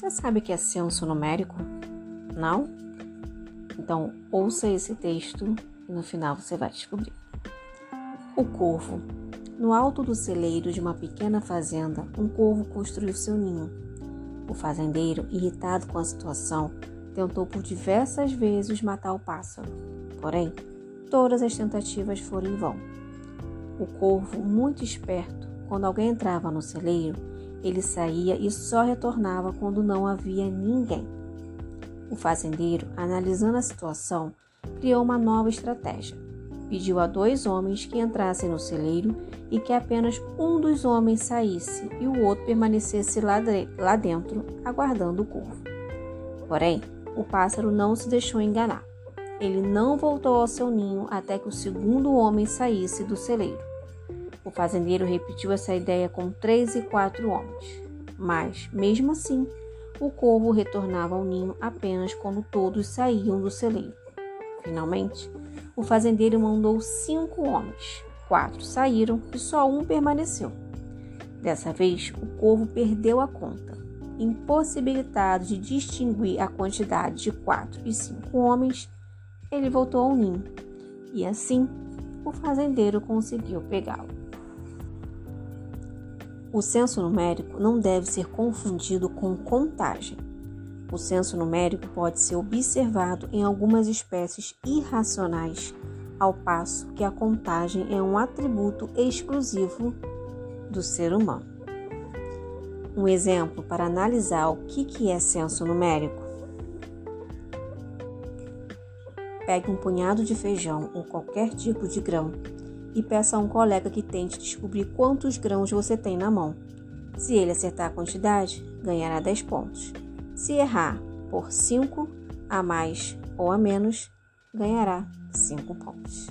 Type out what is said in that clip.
Você sabe o que é censo numérico? Não? Então, ouça esse texto e no final você vai descobrir. O corvo. No alto do celeiro de uma pequena fazenda, um corvo construiu seu ninho. O fazendeiro, irritado com a situação, tentou por diversas vezes matar o pássaro. Porém, todas as tentativas foram em vão. O corvo, muito esperto, quando alguém entrava no celeiro, ele saía e só retornava quando não havia ninguém. O fazendeiro, analisando a situação, criou uma nova estratégia. Pediu a dois homens que entrassem no celeiro e que apenas um dos homens saísse e o outro permanecesse lá, de, lá dentro, aguardando o corvo. Porém, o pássaro não se deixou enganar. Ele não voltou ao seu ninho até que o segundo homem saísse do celeiro. O fazendeiro repetiu essa ideia com três e quatro homens. Mas, mesmo assim, o corvo retornava ao ninho apenas quando todos saíam do celeiro. Finalmente, o fazendeiro mandou cinco homens. Quatro saíram e só um permaneceu. Dessa vez, o corvo perdeu a conta. Impossibilitado de distinguir a quantidade de quatro e cinco homens, ele voltou ao ninho. E assim, o fazendeiro conseguiu pegá-lo. O censo numérico não deve ser confundido com contagem. O censo numérico pode ser observado em algumas espécies irracionais, ao passo que a contagem é um atributo exclusivo do ser humano. Um exemplo para analisar o que é censo numérico. Pegue um punhado de feijão ou qualquer tipo de grão e peça a um colega que tente descobrir quantos grãos você tem na mão. Se ele acertar a quantidade, ganhará 10 pontos. Se errar por 5 a mais ou a menos, ganhará 5 pontos.